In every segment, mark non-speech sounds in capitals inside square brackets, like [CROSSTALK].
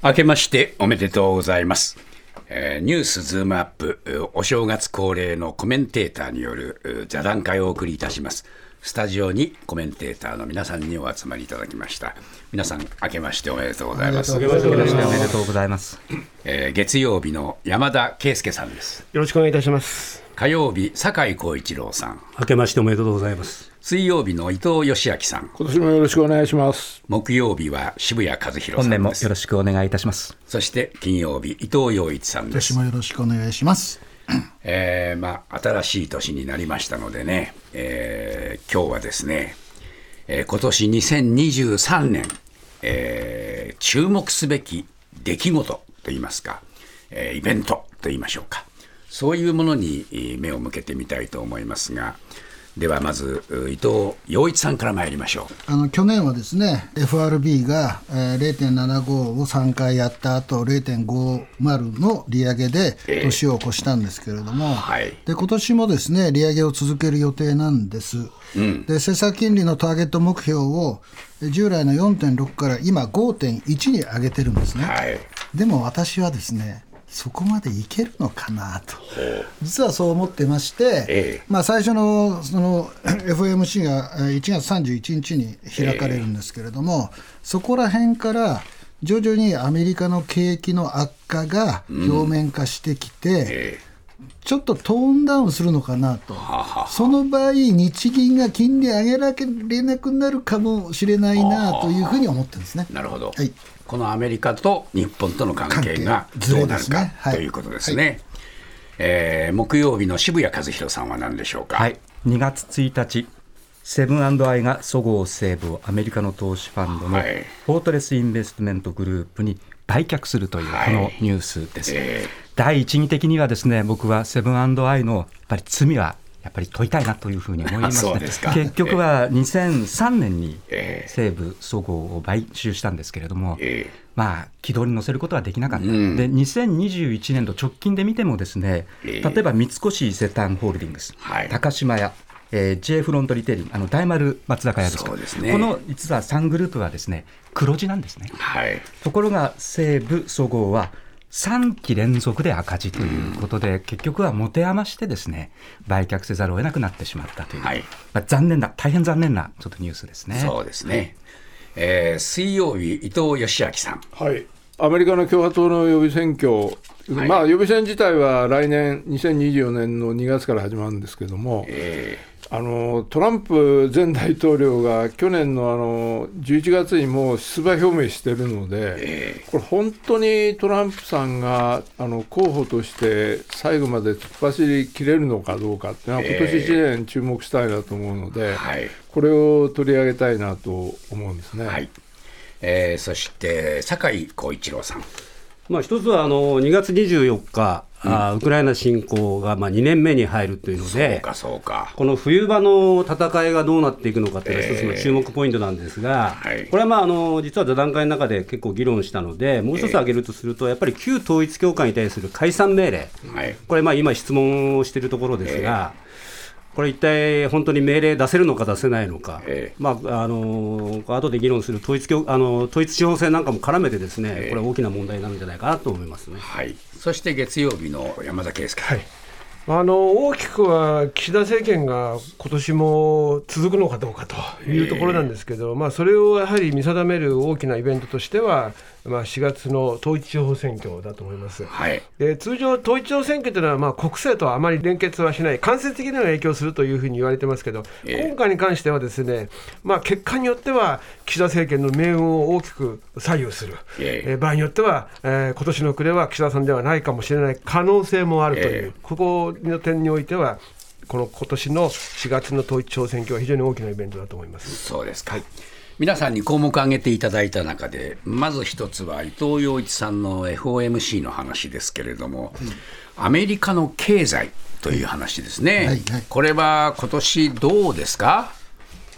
明けましておめでとうございます。えー、ニュースズームアップ、お正月恒例のコメンテーターによる座談会をお送りいたします。スタジオにコメンテーターの皆さんにお集まりいただきました。皆さん、明けましておめでとうございます。明けましておめでとうございます。えー、月曜日の山田圭介さんです。よろしくお願いいたします。火曜日、酒井光一郎さん。明けましておめでとうございます。水曜日の伊藤義明さん。今年もよろしくお願いします。木曜日は渋谷和弘さん本年もよろしくお願いいたします。そして金曜日、伊藤洋一さんです。今年もよろしくお願いします。えー、まあ、新しい年になりましたのでね、えー、今日はですね、えー、今年2023年、えー、注目すべき出来事といいますか、えー、イベントといいましょうか、そういうものに目を向けてみたいと思いますが、ではまず伊藤洋一さんから参りましょう。あの去年はですね FRB が、えー、0.75を3回やった後0.50の利上げで年を越したんですけれども、えーはい、で今年もですね利上げを続ける予定なんです、うん、で政策金利のターゲット目標を従来の4.6から今5.1に上げてるんですね、はい、でも私はですねそこまでいけるのかなと、実はそう思ってまして、ええ、まあ、最初のその FOMC が1月31日に開かれるんですけれども、え、そこら辺から徐々にアメリカの景気の悪化が表面化してきて、うん、ちょっとトーンダウンするのかなと、その場合、日銀が金利上げられなくなるかもしれないなというふうに思ってるんですね。なるほど、はいこのアメリカと日本との関係がどうなるか、ねはい、ということですね。はい、えー、木曜日の渋谷和宏さんは何でしょうか？はい、2月1日、セブン&アイがそごう・西武をアメリカの投資ファンドのフォートレス・インベストメントグループに売却するというこのニュースです。はいえー、第一義的にはですね僕はセブンアイのやっぱり罪はやっぱり問いたいなというふうに思いますね [LAUGHS] 結局は2003年に西武そごうを買収したんですけれども、まあ、軌道に乗せることはできなかった、うん、で2021年度直近で見てもですね、例えば三越伊勢丹ホールディングス、はい、高島屋えー、J フロントリテイリング、あの大丸松坂屋ですか、ね、この実は3グループはですね黒字なんですね、はい、ところが西武そごうは3期連続で赤字ということで、うん、結局は持て余してですね売却せざるを得なくなってしまったという、はい、まあ、残念な、大変残念なちょっとニュースですね。そうですね、えー、水曜日、伊藤義明さん。はい。アメリカの共和党の予備選挙、はい、まあ、予備選自体は来年、2024年の2月から始まるんですけれども、えあのトランプ前大統領が去年のあの11月にもう出馬表明してるので、これ、本当にトランプさんがあの候補として最後まで突っ走りきれるのかどうかっていうのは、今年1年注目したいなと思うので、これを取り上げたいなと思うんですね。はいえー、そして酒井光一郎さん。まあ、一つはあの2月24日、うん、あウクライナ侵攻がまあ2年目に入るというので、この冬場の戦いがどうなっていくのかというのが一つの注目ポイントなんですが、これはまああの実は座談会の中で結構議論したので、もう一つ挙げるとすると、やっぱり旧統一教会に対する解散命令、はい、これ、今、質問をしているところですが。えーこれ一体本当に命令出せるのか出せないのか、えー、まああの後で議論する統一教あの統一地方選なんかも絡めてですね、えー、これ大きな問題になるんじゃないかなと思いますね。はい。そして月曜日の山田圭介。はい。あの大きくは岸田政権が今年も続くのかどうかというところなんですけど、まあ、それをやはり見定める大きなイベントとしては、まあ、4月の統一地方選挙だと思います。はい、で通常、統一地方選挙というのは、まあ、国政とはあまり連結はしない、間接的には影響するというふうに言われてますけど、えー、今回に関しては、ですね、まあ、結果によっては、岸田政権の命運を大きく左右する、えー、場合によっては、えー、今年の暮れは岸田さんではないかもしれない可能性もあるという、えー、ここの点においては、この今年の4月の統一地方選挙は非常に大きなイベントだと思います。そうですか、はい皆さんに項目挙げていただいた中で、まず一つは伊藤洋一さんの FOMC の話ですけれども、うん、アメリカの経済という話ですね、はいはい、これは今年どうですか？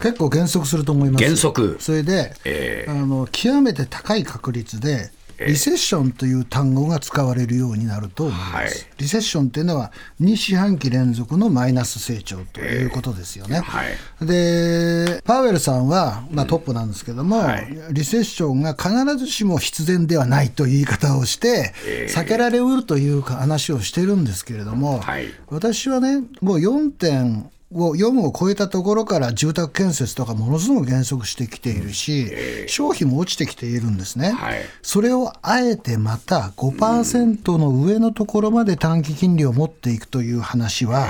結構減速すると思います。減速。それで、えー、あの極めて高い確率でリセッションという単語が使われるようになると思います。はい、リセッションというのは、2四半期連続のマイナス成長ということですよね。はい、で、パウエルさんは、まあ、トップなんですけども、うんはい、リセッションが必ずしも必然ではないという言い方をして、避けられうるという話をしてるんですけれども、私はね、もう4点を4を超えたところから住宅建設とかものすごく減速してきているし、消費も落ちてきているんですね、はい、それをあえてまた5%の上のところまで短期金利を持っていくという話は、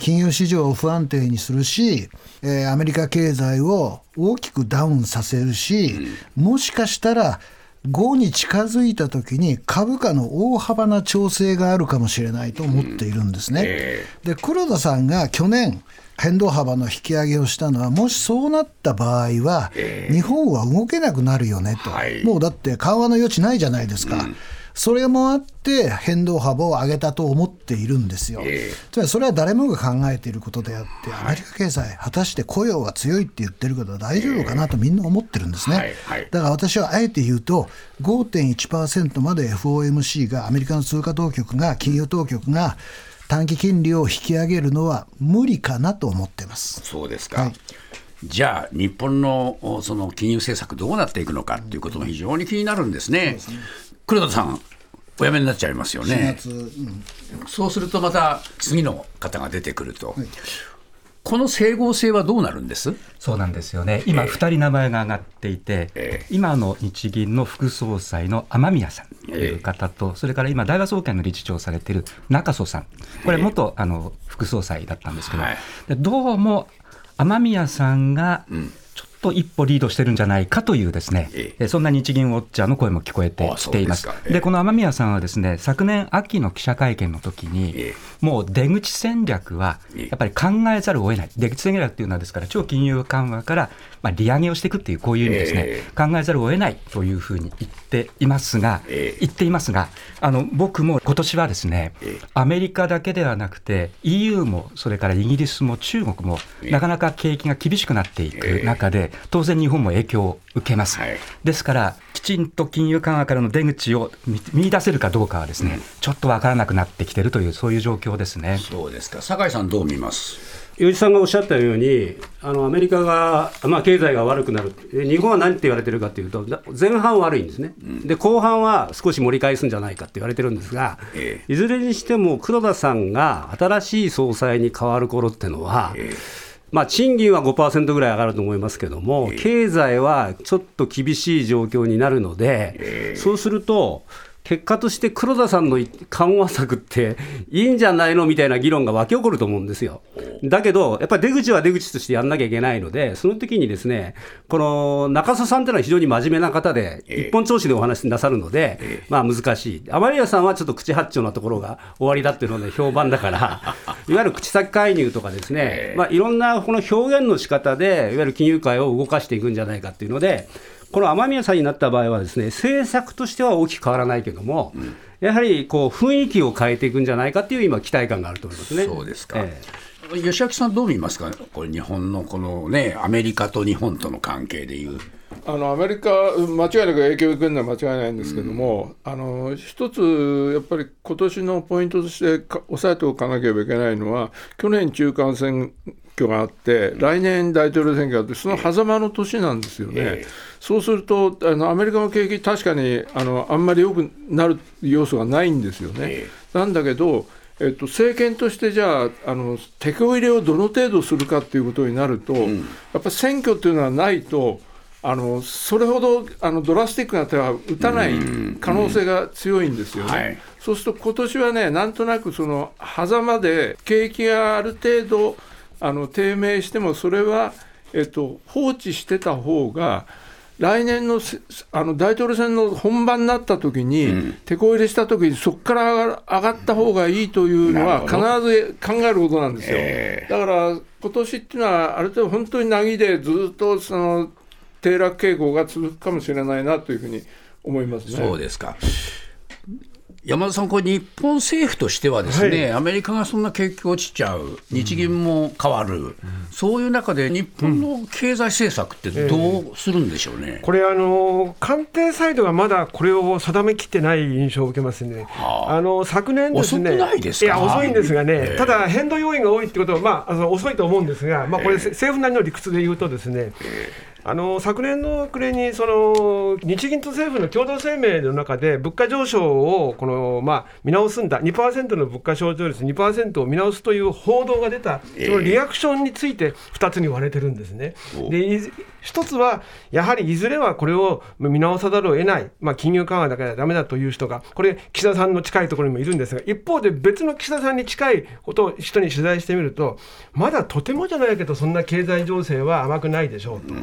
金融市場を不安定にするし、アメリカ経済を大きくダウンさせるし、もしかしたら5に近づいたときに株価の大幅な調整があるかもしれないと思っているんですね。で黒田さんが去年変動幅の引き上げをしたのは、もしそうなった場合は、日本は動けなくなるよねと、もうだって緩和の余地ないじゃないですか。うんそれもあって変動幅を上げたと思っているんですよ。えー、つまりそれは誰もが考えていることであって、アメリカ経済、果たして雇用が強いって言ってるけど大丈夫かなとみんな思ってるんですね。だから私はあえて言うと、5.1%まで FOMC が、アメリカの通貨当局が、金融当局が、短期金利を引き上げるのは無理かなと思ってます。そうですか、はいじゃあ、日本のその金融政策、どうなっていくのかということも非常に気になるんですね。すね黒田さん、お辞めになっちゃいますよね。うん、そうするとまた次の方が出てくると。はい。この整合性はどうなるんです？そうなんですよね、今、2人名前が挙がっていて、えー、今の日銀の副総裁の雨宮さんという方と、えー、それから今、大和総研の理事長をされている中曽さん、これ、元、あの副総裁だったんですけど、はい、どうも雨宮さんが、うんと一歩リードしてるんじゃないかというですね、ええ、そんな日銀ウォッチャーの声も聞こえてきています。でこの雨宮さんはですね、昨年秋の記者会見の時に、え、もう出口戦略はやっぱり考えざるを得ない。出口戦略っていうのはですから、超金融緩和からまあ利上げをしていくっていうこういう意味ですね、考えざるを得ないというふうに言っていますが、言っていますが、あの僕も今年はですね、アメリカだけではなくて EU もそれからイギリスも中国もなかなか景気が厳しくなっていく中で、当然日本も影響を受けます。はい、ですから、きちんと金融緩和からの出口を見出せるかどうかはですね、うん、ちょっと分からなくなってきているという、そういう状況ですね。そうですか。酒井さんどう見ます？吉井さんがおっしゃったように、あのアメリカが、まあ、経済が悪くなる、日本は何って言われてるかというと、前半悪いんですね、うん、で後半は少し盛り返すんじゃないかって言われてるんですが、えいずれにしても黒田さんが新しい総裁に変わる頃っていうのは、えまあ、賃金は5%ぐらい上がると思いますけども、経済はちょっと厳しい状況になるので、そうすると、結果として黒田さんの緩和策っていいんじゃないのみたいな議論が湧き起こると思うんですよ。だけど、やっぱり出口は出口としてやんなきゃいけないので、その時にですね、この中曽さんっていうのは非常に真面目な方で、一本調子でお話しなさるので、まあ難しい。天宮さんはちょっと口八丁なところが終わりだっていうので評判だから、[LAUGHS] いわゆる口先介入とかですね、まあいろんなこの表現の仕方で、いわゆる金融界を動かしていくんじゃないかっていうので、この雨宮さんになった場合はですね政策としては大きく変わらないけども、うん、やはりこう雰囲気を変えていくんじゃないかっていう今期待感があると思いますね。そうですか、えー、吉明さんどう見ますか？これ日本のこのねアメリカと日本との関係でいう。あのアメリカ、間違いなく影響を受けるのは間違いないんですけども、うん、あの一つ、やっぱり今年のポイントとして押さえておかなければいけないのは、去年、中間選挙があって、来年、大統領選挙があって、その狭間の年なんですよね。えーそうするとあのアメリカの景気、確かにあのあんまり良くなる要素がないんですよね。えー、なんだけど、えっと、政権としてじゃああの手こ入れをどの程度するかっていうことになると、うん、やっぱ選挙っていうのはないと、あのそれほどあのドラスティックな手は打たない可能性が強いんですよね。はい、そうすると今年はね、なんとなくその狭間で景気がある程度あの低迷しても、それは、えっと、放置してた方が、来年のあの大統領選の本番になった時に、うん、手こ入れした時に、そこから上がった方がいいというのは、必ず考えることなんですよ。えー、だから今年っていうのは、ある程度本当になぎでずっとその低落傾向が続くかもしれないなというふうに思いますね。そうですか。山田さん、これ、日本政府としてはですね、はい、アメリカがそんな景気落ちちゃう、日銀も変わる、うん、そういう中で、日本の経済政策ってどうするんでしょうね、えー、これあの、官邸サイドがまだこれを定めきってない印象を受けますね、はあ、あの昨年ですね、遅くないですいや、遅いんですがね、えー、ただ、変動要因が多いってことは、まあ、あの遅いと思うんですが、まあ、これ、政府なりの理屈で言うとですね、えーあの昨年の暮れにその日銀と政府の共同声明の中で物価上昇をこの、まあ、見直すんだ2%の物価上昇率2%を見直すという報道が出たそのリアクションについて2つに割れてるんですね。で一つはやはりいずれはこれを見直さざるを得ない、まあ、金融緩和だからだめだという人がこれ岸田さんの近いところにもいるんですが一方で別の岸田さんに近いことを人に取材してみるとまだとてもじゃないけどそんな経済情勢は甘くないでしょうと。で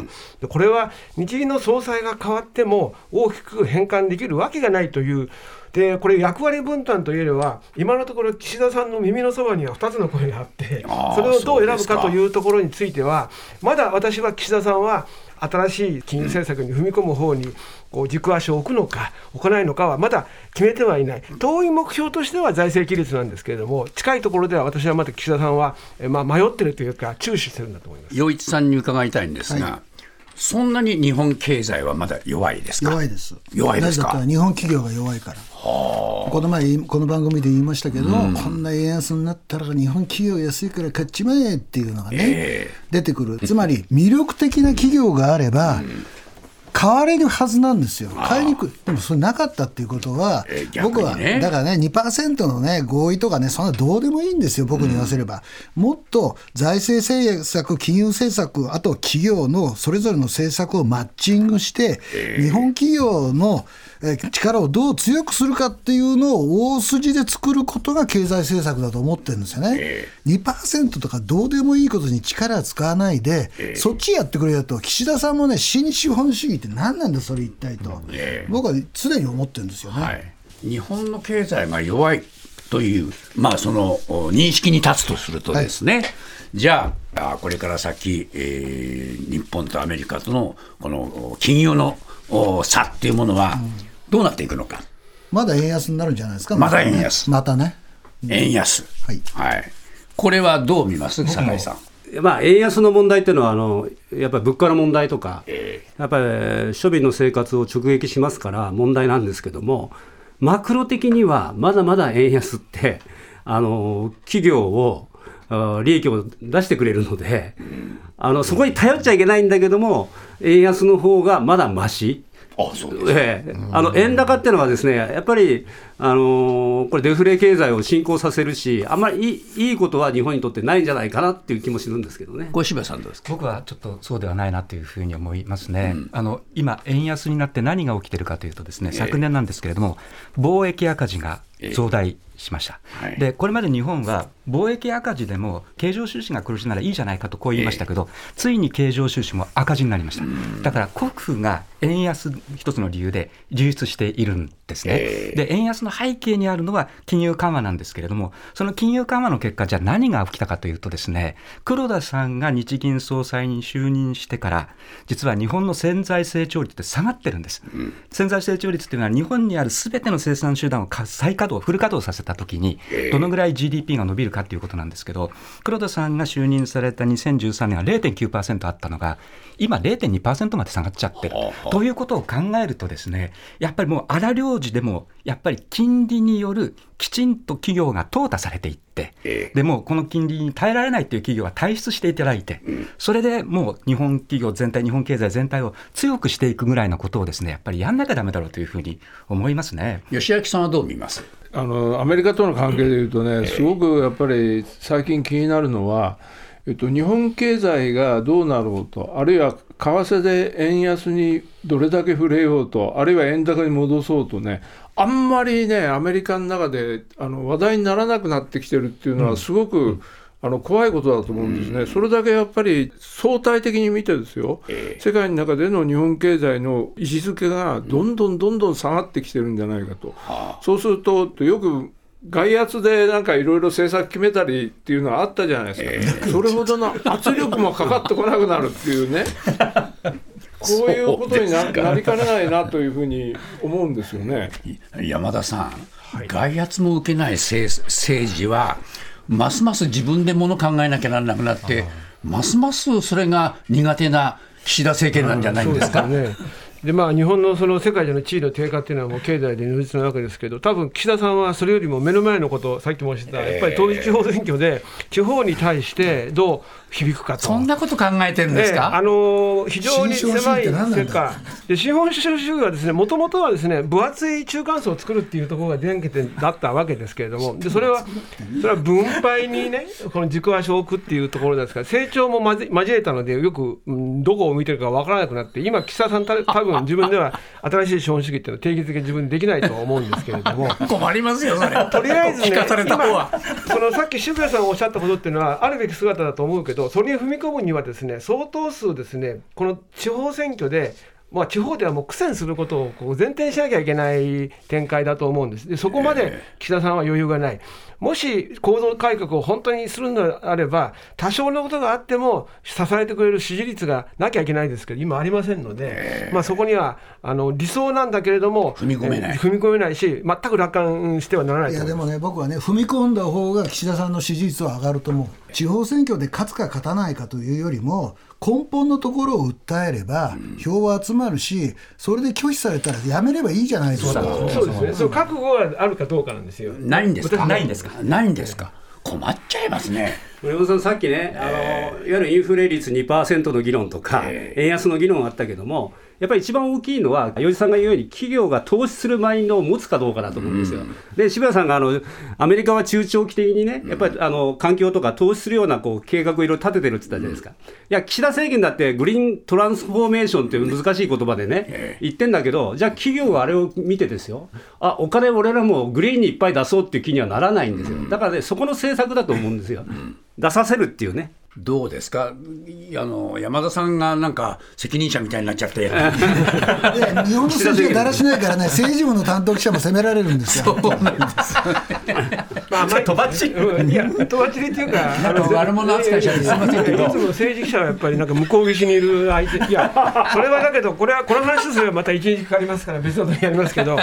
これは日銀の総裁が変わっても大きく変換できるわけがないという。でこれ役割分担というよりは今のところ岸田さんの耳のそばには2つの声があってそれをどう選ぶかというところについてはまだ私は岸田さんは新しい金融政策に踏み込む方にこう軸足を置くのか置かないのかはまだ決めてはいない。遠い目標としては財政規律なんですけれども近いところでは私はまだ岸田さんは、まあ、迷ってるというか注視してるんだと思います。陽一さんに伺いたいんですが、はいそんなに日本経済はまだ弱いですか？弱いです。弱いですか？日本企業が弱いから。この前この番組で言いましたけど、うん、こんな円安になったら日本企業安いから買っちまえっていうのがね、えー、出てくる。つまり魅力的な企業があれば、うん買われるはずなんですよ、買いにくい、でもそれなかったっていうことは、えーね、僕はだからね、2%の、ね、合意とかね、そんなどうでもいいんですよ、僕に言わせれば。うん、もっと財政政策、金融政策、あと企業のそれぞれの政策をマッチングして、えー、日本企業の力をどう強くするかっていうのを大筋で作ることが経済政策だと思ってるんですよね。えー、2%とかどうでもいいことに力使わないで、えー、そっちやってくれよと、岸田さんもね、新資本主義って何なんだ、それ一体と、えー、僕は常に思ってるんですよね、はい、日本の経済が弱いという、まあ、その認識に立つとするとですね、はい。じゃあ、これから先、えー、日本とアメリカとのこの金融の差っていうものは、どうなっていくのか。まだ円安になるんじゃないですか、まだ円安。またね。円安。はい。はい。これはどう見ます？酒井さん。まあ、円安の問題っていうのはあの、やっぱり物価の問題とか、えー、やっぱり庶民の生活を直撃しますから問題なんですけども、マクロ的にはまだまだ円安って、あの企業を利益を出してくれるので、あのそこに頼っちゃいけないんだけども、円安の方がまだまし。あそうですえー、あの円高っていうのはですねやっぱり、あのー、これデフレ経済を進行させるしあんまりいいいいことは日本にとってないんじゃないかなっていう気もするんですけどね。小柴さんどうですか？僕はちょっとそうではないなというふうに思いますね。うん、あの今円安になって何が起きてるかというとですね、昨年なんですけれども貿易赤字が増大しました、はい、でこれまで日本は貿易赤字でも経常収支が苦しいならいいじゃないかとこう言いましたけど、えー、ついに経常収支も赤字になりました、だから国府が円安一つの理由で流出しているんですね、えー、で円安の背景にあるのは金融緩和なんですけれども、その金融緩和の結果、じゃあ何が起きたかというと、ですね黒田さんが日銀総裁に就任してから、実は日本の潜在成長率って下がってるんです。うん、潜在成長率っていうのは、日本にあるすべての生産手段を再稼働、フル稼働させたときに、どのぐらい GDP が伸びるかということなんですけど、黒田さんが就任された2013年は0.9%あったのが、今0.2%まで下がっちゃってる。ということを考えるとですね、やっぱりもう荒領事でも、やっぱり金利によるきちんと企業が淘汰されていって、えでもこの金利に耐えられないという企業は退出していただいて、うん、それでもう日本企業全体、日本経済全体を強くしていくぐらいのことをですねやっぱりやんなきゃだめだろうというふうに思いますね。吉明さんはどう見ます？あのアメリカとの関係でいうとね、すごくやっぱり最近気になるのは、えっと、日本経済がどうなろうと、あるいは為替で円安にどれだけ触れようと、あるいは円高に戻そうとね、あんまりね、アメリカの中であの話題にならなくなってきてるっていうのは、すごく、うん、あの怖いことだと思うんですね、うん、それだけやっぱり相対的に見てですよ、えー、世界の中での日本経済の位置づけがどんどんどんどん下がってきてるんじゃないかと、うん、そうすると、よく外圧でなんかいろいろ政策決めたりっていうのはあったじゃないですか、えー、それほどの圧力もかかってこなくなるっていうね。[LAUGHS] こういうことにななりかねないなというふうに思うんですよね。山田さん、はい、外圧も受けない政政治は、ますます自分でもの考えなきゃならなくなって、ますますそれが苦手な岸田政権なんじゃないんですか？ねでまあ、日本のその世界での地位の低下っていうのはもう経済で如実なわけですけど、多分岸田さんはそれよりも目の前のこと、さっき申し上げた、やっぱり統一地方選挙で、地方に対してどう響くかと。そんなこと考えてるんですか、えー、あの非常に狭い世界。で資本主義はですねもともとはですね分厚い中間層を作るっていうところが原点だったわけですけれども [LAUGHS] でそれはそれは分配にねこの軸足を置くっていうところですから成長も交えたのでよく、うん、どこを見てるか分からなくなって今岸田さんた多分自分では新しい資本主義っていうのは定義的に自分でできないと思うんですけれども。[LAUGHS] 困りますよそれ。とりあえずね今そのさっき渋谷さんおっしゃったことっていうのはあるべき姿だと思うけどそれに踏み込むにはですね相当数ですねこの地方選挙でまあ、地方ではもう苦戦することをこう前提にしなきゃいけない展開だと思うんです。でそこまで岸田さんは余裕がない。もし構造改革を本当にするのであれば、多少のことがあっても支えてくれる支持率がなきゃいけないですけど、今ありませんので、まあ、そこにはあの理想なんだけれども、踏み込めない、踏み込めないし、全く楽観してはならないいやでもね、僕はね、踏み込んだ方が岸田さんの支持率は上がると思う。地方選挙で勝つか勝たないかというよりも、根本のところを訴えれば、票は集まるし、それで拒否されたらやめればいいじゃないですか。そうですね。そう覚悟はあるかどうかなんですよ。ないんですか？ないんですか？ないんですか？困っちゃいますね。森本さん、さっきね、あのいわゆるインフレ率2%の議論とか、円安の議論あったけども、やっぱり一番大きいのは、与治さんが言うように、企業が投資するマインドを持つかどうかだと思うんですよ。うん、で、渋谷さんがあのアメリカは中長期的にね、やっぱりあの環境とか投資するようなこう計画をいろいろ立ててるって言ったじゃないですか。いや、岸田政権だってグリーントランスフォーメーションっていう難しい言葉でね、言ってんだけど、じゃあ企業があれを見てですよ、あお金俺らもグリーンにいっぱい出そうっていう気にはならないんですよ。だからね、そこの政策だと思うんですよ。出させるっていうね。どうですか？あの山田さんがなんか責任者みたいになっちゃって。日本の政治がだらしないからね。[LAUGHS] 政治部の担当記者も責められるんですよ。そうなんです [LAUGHS] まあ、まあ、とばっちり、[LAUGHS] いや、とばっちりっていうか、あの悪者扱いしちゃってすみませんけど、いつも政治記者はやっぱりなんか向こう岸にいる相手、いや、それはだけど、これはこの話すればまた一日かかりますから、別の時やりますけど、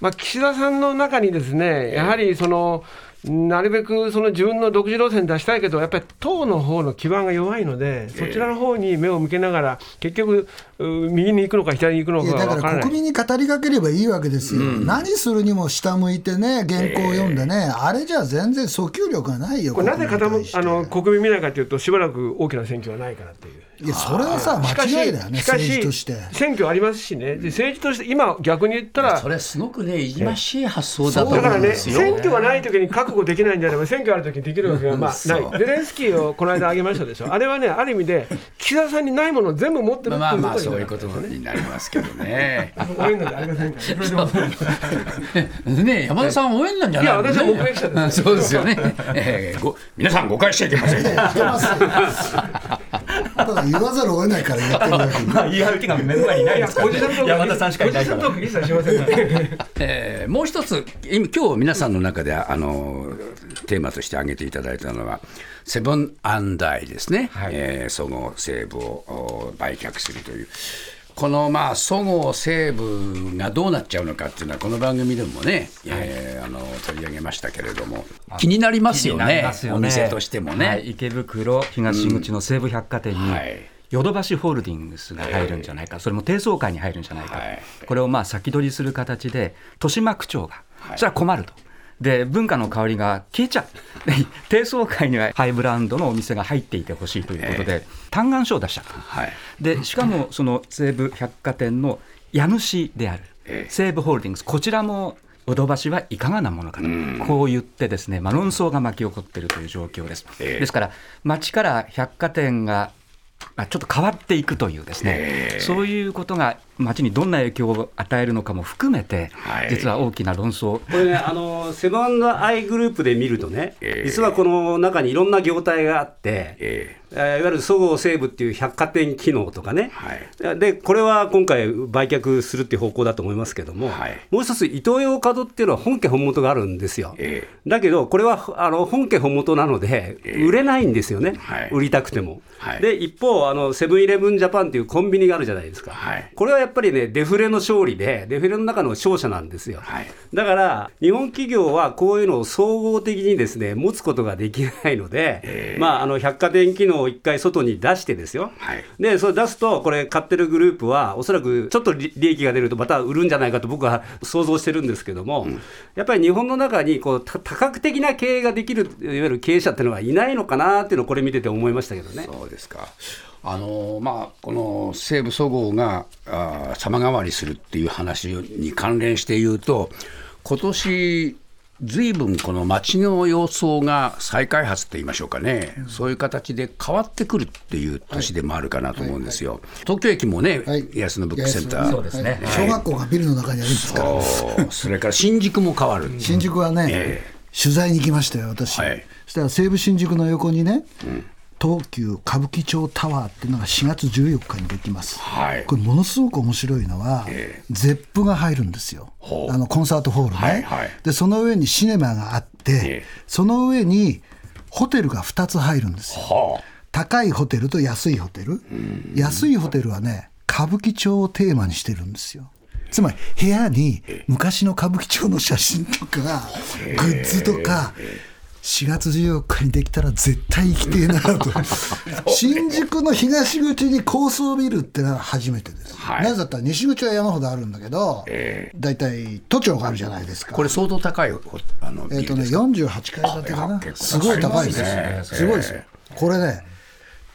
まあ、岸田さんの中にですね、やはりその、なるべくその自分の独自路線出したいけど、やっぱり党の方の基盤が弱いので、そちらの方に目を向けながら、結局、右に行くのか左に行くのかだから国民に語りかければいいわけですよ、うん、何するにも下向いてね、原稿を読んでね、えー、あれじゃ全然訴求力がないよ、これなぜあの国民見ないかというと、しばらく大きな選挙はないからっていう。いやそれはさ、間違いだよね、政治として。選挙ありますしね、で政治として、今、逆に言ったら、それすごくね、いじましい発想だと思うんですよ。だからね、選挙がないときに覚悟できないんであれば、選挙あるときにできるわけがまあない、ゼレンスキーをこの間挙げましたでしょ、あれはね、ある意味で、岸田さんにないものを全部持ってるっていうことまあまあ、そういうことになりますけどね。応援なんてありませんから、ね山田さん、応援なんじゃないいや、私は目撃者です。[LAUGHS] そうですよね。えー、ご皆さん、誤解しちゃいけません。ただ言わざるを得ないから言ってるだけ [LAUGHS] まあ言い張る気が目の前にないですから、ね、山田さんしかいないから。えー、もう一つ今日皆さんの中であのテーマとして挙げていただいたのはセブンアンダイですね、はい、えー、そご西武を売却するという。このまあそごう・西武がどうなっちゃうのかっていうのは、この番組でもね、はい、えー、あの取り上げましたけれども、気になりますよね、よね。お店としてもね。はい、池袋東口の西武百貨店に、うん。はい。ヨドバシホールディングスが入るんじゃないか、それも低層階に入るんじゃないか、これをまあ先取りする形で、豊島区長が、それは困ると。で文化の香りが消えちゃう [LAUGHS] 低層階にはハイブランドのお店が入っていてほしいということで、嘆願書を出した、はい、でしかもその西武百貨店の家主である西武ホールディングスこちらもヨドバシはいかがなものかと、こう言ってですね、まあ、論争が巻き起こっているという状況です。ですから、街から百貨店がまあ、ちょっと変わっていくというですね、そういうことが街にどんな影響を与えるのかも含めて、はい、実は大きな論争。これね、あのセブンアイグループで見るとね、実はこの中にいろんな業態があって、えー、いわゆるそごう・西武っていう百貨店機能とかね、はい、でこれは今回、売却するっていう方向だと思いますけども、はい、もう一つ、イトーヨーカドっていうのは本家本元があるんですよ、えー、だけど、これはあの本家本元なので、売れないんですよね、えー、売りたくても。はい、で一方あの、セブンイレブン・ジャパンっていうコンビニがあるじゃないですか、はい、これはやっぱりね、デフレの勝利で、デフレの中の勝者なんですよ。はい、だから、日本企業はこういうのを総合的にですね持つことができないので、まあ、あの百貨店機能を一回外に出してですよ、でそれ出すと、これ、買ってるグループは、おそらくちょっと利益が出ると、また売るんじゃないかと僕は想像してるんですけども、うん、やっぱり日本の中にこう多角的な経営ができる、いわゆる経営者っていうのはいないのかなっていうのを、これ見てて思いましたけどね。そうですかあのまあ、この西武そごうがあ様変わりするっていう話に関連して言うと、今年ずいぶんこの街の様相が再開発って言いましょうかね、うん、そういう形で変わってくるっていう年でもあるかなと思うんですよ。はいはい。はい、東京駅もね、はい、安野ブックセンター、そうですね、小学校がビルの中にあるんですから、そそれから新宿も変わる。新宿はね、えー、取材に行きましたよ、私。はい、そしたら西武新宿の横にね、うん東急歌舞伎町タワーっていうのが4月14日にできます、はい、これものすごく面白いのは、えー、ゼップが入るんですよ。あのコンサートホールね、はいはい、でその上にシネマがあって、えー、その上にホテルが2つ入るんですよ、高いホテルと安いホテル。安いホテルはね歌舞伎町をテーマにしてるんですよ。つまり部屋に昔の歌舞伎町の写真とかグッズとか、えー4月14日にできたら絶対行きてえなと。[LAUGHS] 新宿の東口に高層ビルってのは初めてです、はい、なぜだったら西口は山ほどあるんだけど、えー、大体都庁があるじゃないですか。これ相当高いあのえっ、ー、とね48階建てかな。すごい高いです、ね、すごいです。よこれね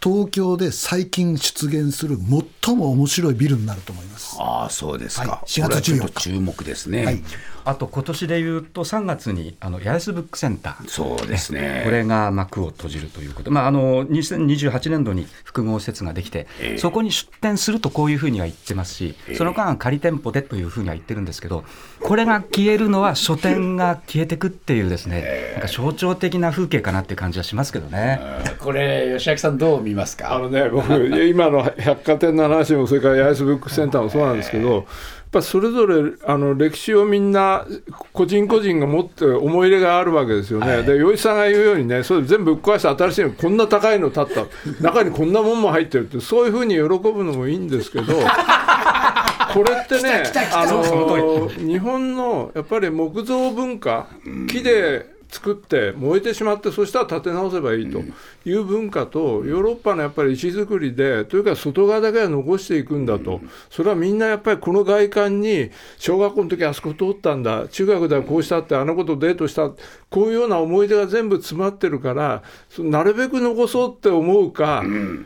東京で最近出現する最も面白いビルになると思います。ああ、そうですか。はい、4月14日。注目ですね。はい、あと今年でいうと3月にあの八重洲ブックセンター、そうですね。これが幕を閉じるということ。まああの2028年度に複合施設ができて、えー、そこに出店するとこういうふうには言ってますし、その間仮店舗でというふうには言ってるんですけど、これが消えるのは書店が消えてくっていうですね、えー、なんか象徴的な風景かなっていう感じはしますけどね。これ吉明さんどう見ますか？あのね僕今の百貨店の話もそれから八重洲ブックセンターもそうなんですけど。ぱそれぞれあの歴史をみんな個人個人が持って思い入れがあるわけですよね、はい、で余一さんが言うようにねそれ全部ぶっ壊して新しいのこんな高いの建った中にこんなもんも入ってるってそういうふうに喜ぶのもいいんですけど [LAUGHS] これってねあの日本のやっぱり木造文化木で作って燃えてしまってそしたら建て直せばいいという文化とヨーロッパのやっぱり石造りでというか外側だけは残していくんだと。それはみんなやっぱりこの外観に小学校の時あそこ通ったんだ。中学ではこうしたってあの子とデートした。こういうような思い出が全部詰まってるからなるべく残そうって思うか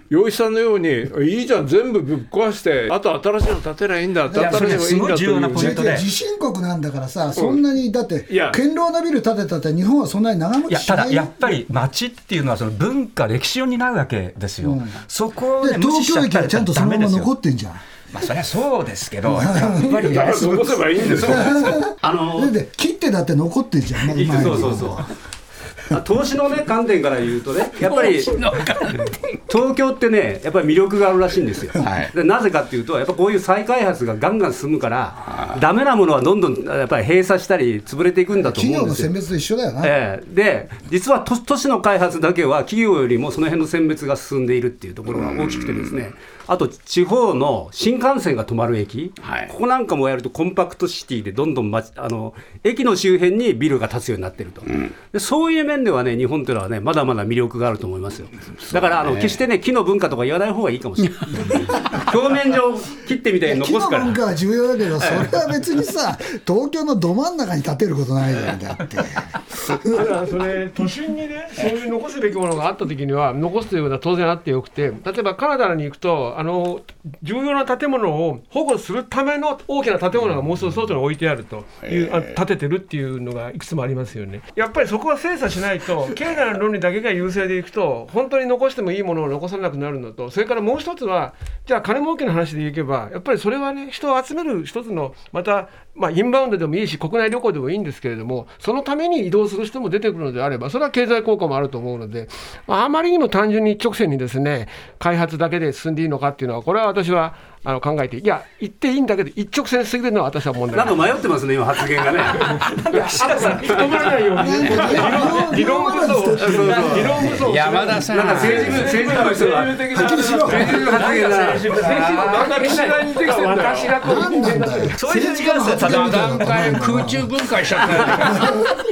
洋一さんのようにいいじゃん全部ぶっ壊してあと新しいの建てりゃいいんだ建てりゃいいんだという地震国なんだからさそんなにだって堅牢なビル建てたって日本はそんなに長持ちしないただやっぱり街っていうのはその文化歴史を担うわけですよ、うん、そこで東京駅はちゃんとそのまま残ってんじゃんまあそりゃそうですけど、やっぱり残せばいいんですよ。あの [LAUGHS] ー、切ってだって残ってんじゃん。そうそうそう。投資の、ね、観点から言うとね、[LAUGHS] やっぱり東京ってね、やっぱり魅力があるらしいんですよ、はい、でなぜかっていうと、やっぱこういう再開発がガンガン進むから、だめなものはどんどんやっぱり閉鎖したり、潰れていくんだと思うんですよ。企業の選別と一緒だよな、えー、で、実は都都市の開発だけは、企業よりもその辺の選別が進んでいるっていうところが大きくてですね。あと地方の新幹線が止まる駅、はい、ここなんかもやるとコンパクトシティでどんどん、ま、あの駅の周辺にビルが建つようになってると、うん、でそういう面ではね日本というのはねまだまだ魅力があると思いますよ。だからあの決してね木の文化とか言わない方がいいかもしれない。[LAUGHS] 表面上切ってみたいに残すから。木の文化は重要だけどそれは別にさ [LAUGHS] 東京のど真ん中に建てることないじゃんだって。だからそれ都心にねそういう残すべきものがあった時には残すということは当然あってよくて例えばカナダに行くとあの重要な建物を保護するための大きな建物がもうすぐ外に置いてあるという、あ建ててるっていうのがいくつもありますよね。やっぱりそこは精査しないと [LAUGHS] 経済の論理だけが優勢でいくと本当に残してもいいものを残さなくなるのとそれからもう一つはじゃあ金儲けの話でいけばやっぱりそれはね人を集める一つのまたまあ、インバウンドでもいいし、国内旅行でもいいんですけれども、そのために移動する人も出てくるのであれば、それは経済効果もあると思うので、あまりにも単純に一直線にですね開発だけで進んでいいのかっていうのは、これは私はあの考えて、いや、言っていいんだけど、一直線すぎるのは私は問題なんか迷ってますね、今、発言がね。岸田さん、止まらないよ。うに、理論武装、理論武装、山田さん、なんか政治政治家の人が、はっきりしろ、政治発言が、私がこう言ってんだそう。いう時間さ、座談会空中分解しちゃった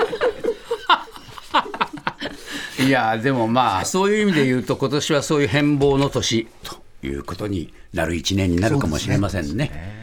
いやでもまあそういう意味で言うと今年はそういう変貌の年。ということになる1年になるかもしれませんね。